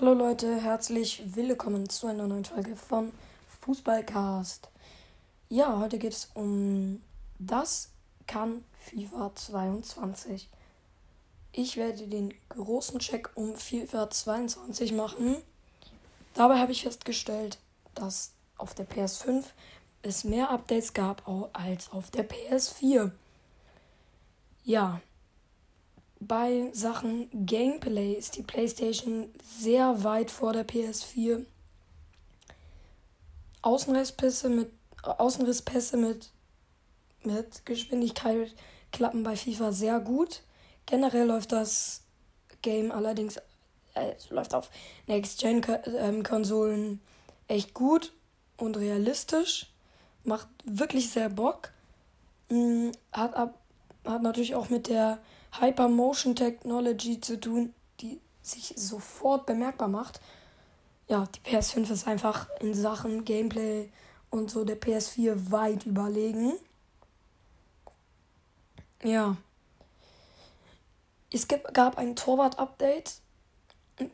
Hallo Leute, herzlich willkommen zu einer neuen Folge von Fußballcast. Ja, heute geht es um das kann FIFA 22. Ich werde den großen Check um FIFA 22 machen. Dabei habe ich festgestellt, dass auf der PS5 es mehr Updates gab als auf der PS4. Ja, bei Sachen Gameplay ist die PlayStation sehr weit vor der PS4. Außenrisspässe mit Außenrisspässe mit mit Geschwindigkeit klappen bei FIFA sehr gut. Generell läuft das Game allerdings äh, läuft auf Next Gen Konsolen echt gut und realistisch. Macht wirklich sehr Bock. Mm, hat ab hat natürlich auch mit der Hypermotion Technology zu tun, die sich sofort bemerkbar macht. Ja, die PS5 ist einfach in Sachen Gameplay und so der PS4 weit überlegen. Ja. Es gab ein Torwart-Update.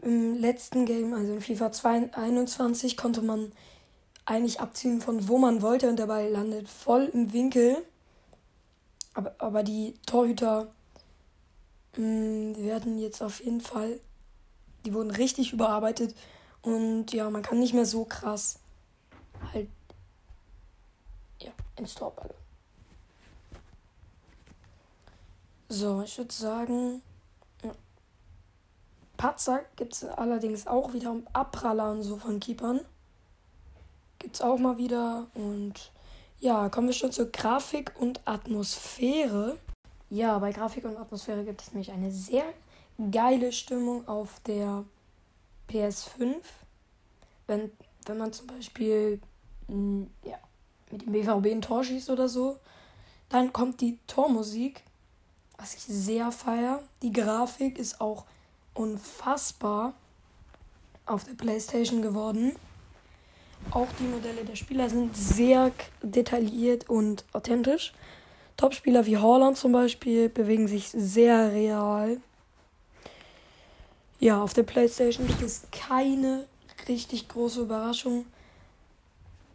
Im letzten Game, also in FIFA 21, konnte man eigentlich abziehen, von wo man wollte und dabei landet voll im Winkel. Aber, aber die Torhüter mh, mm, werden jetzt auf jeden Fall, die wurden richtig überarbeitet und ja, man kann nicht mehr so krass halt ja, ins Tor. So, ich würde sagen, Patzer gibt es allerdings auch wieder um Abpraller und so von Keepern. Gibt es auch mal wieder und ja, kommen wir schon zur Grafik und Atmosphäre. Ja, bei Grafik und Atmosphäre gibt es nämlich eine sehr geile Stimmung auf der PS5. Wenn, wenn man zum Beispiel mh, ja, mit dem BVB ein Tor schießt oder so, dann kommt die Tormusik, was ich sehr feier. Die Grafik ist auch unfassbar auf der PlayStation geworden. Auch die Modelle der Spieler sind sehr detailliert und authentisch. Topspieler wie Haaland zum Beispiel bewegen sich sehr real. Ja, auf der PlayStation gibt es keine richtig große Überraschung.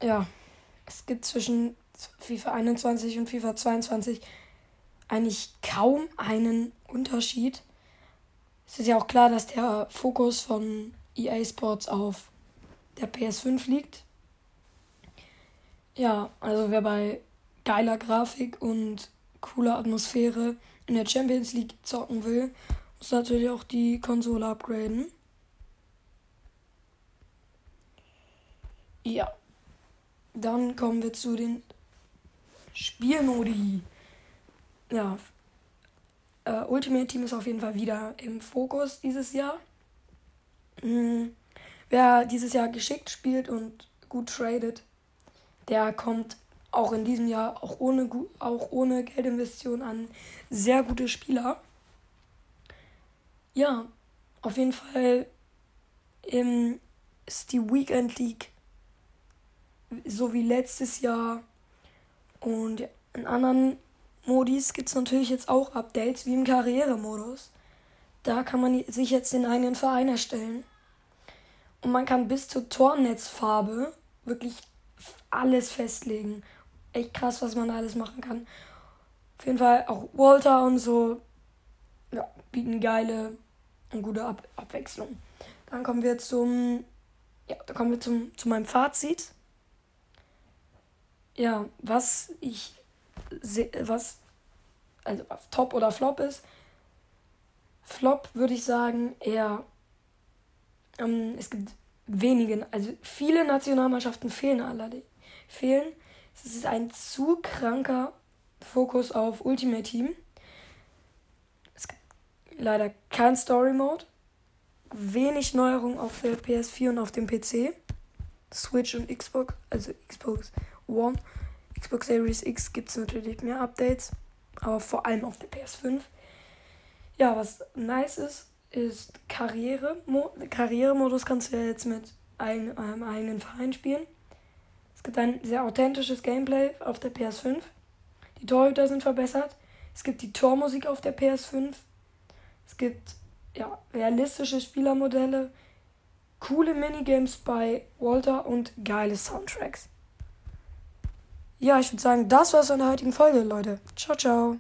Ja, es gibt zwischen FIFA 21 und FIFA 22 eigentlich kaum einen Unterschied. Es ist ja auch klar, dass der Fokus von EA Sports auf der PS5 liegt. Ja, also wer bei geiler Grafik und cooler Atmosphäre in der Champions League zocken will, muss natürlich auch die Konsole upgraden. Ja. Dann kommen wir zu den Spielmodi. Ja. Äh, Ultimate Team ist auf jeden Fall wieder im Fokus dieses Jahr. Mhm. Wer dieses Jahr geschickt spielt und gut tradet, der kommt auch in diesem Jahr, auch ohne, auch ohne Geldinvestition an sehr gute Spieler. Ja, auf jeden Fall im, ist die Weekend League so wie letztes Jahr und in anderen Modis gibt es natürlich jetzt auch Updates wie im Karrieremodus. Da kann man sich jetzt den eigenen Verein erstellen. Und man kann bis zur Tornetzfarbe wirklich alles festlegen. Echt krass, was man alles machen kann. Auf jeden Fall auch Walter und so ja, bieten geile und gute Ab Abwechslung. Dann kommen wir zum ja, da kommen wir zum, zu meinem Fazit. Ja, was ich was also Top oder Flop ist. Flop würde ich sagen eher ähm, es gibt wenige, also viele Nationalmannschaften fehlen allerdings. Fehlen. Es ist ein zu kranker Fokus auf Ultimate Team. Es gibt leider kein Story Mode. Wenig Neuerung auf der PS4 und auf dem PC. Switch und Xbox, also Xbox One. Xbox Series X gibt es natürlich mehr Updates, aber vor allem auf der PS5. Ja, was nice ist, ist Karriere. Karrieremodus kannst du ja jetzt mit einem eigenen Verein spielen. Es gibt ein sehr authentisches Gameplay auf der PS5. Die Torhüter sind verbessert. Es gibt die Tormusik auf der PS5. Es gibt ja, realistische Spielermodelle. coole Minigames bei Walter und geile Soundtracks. Ja, ich würde sagen, das war's von der heutigen Folge, Leute. Ciao, ciao.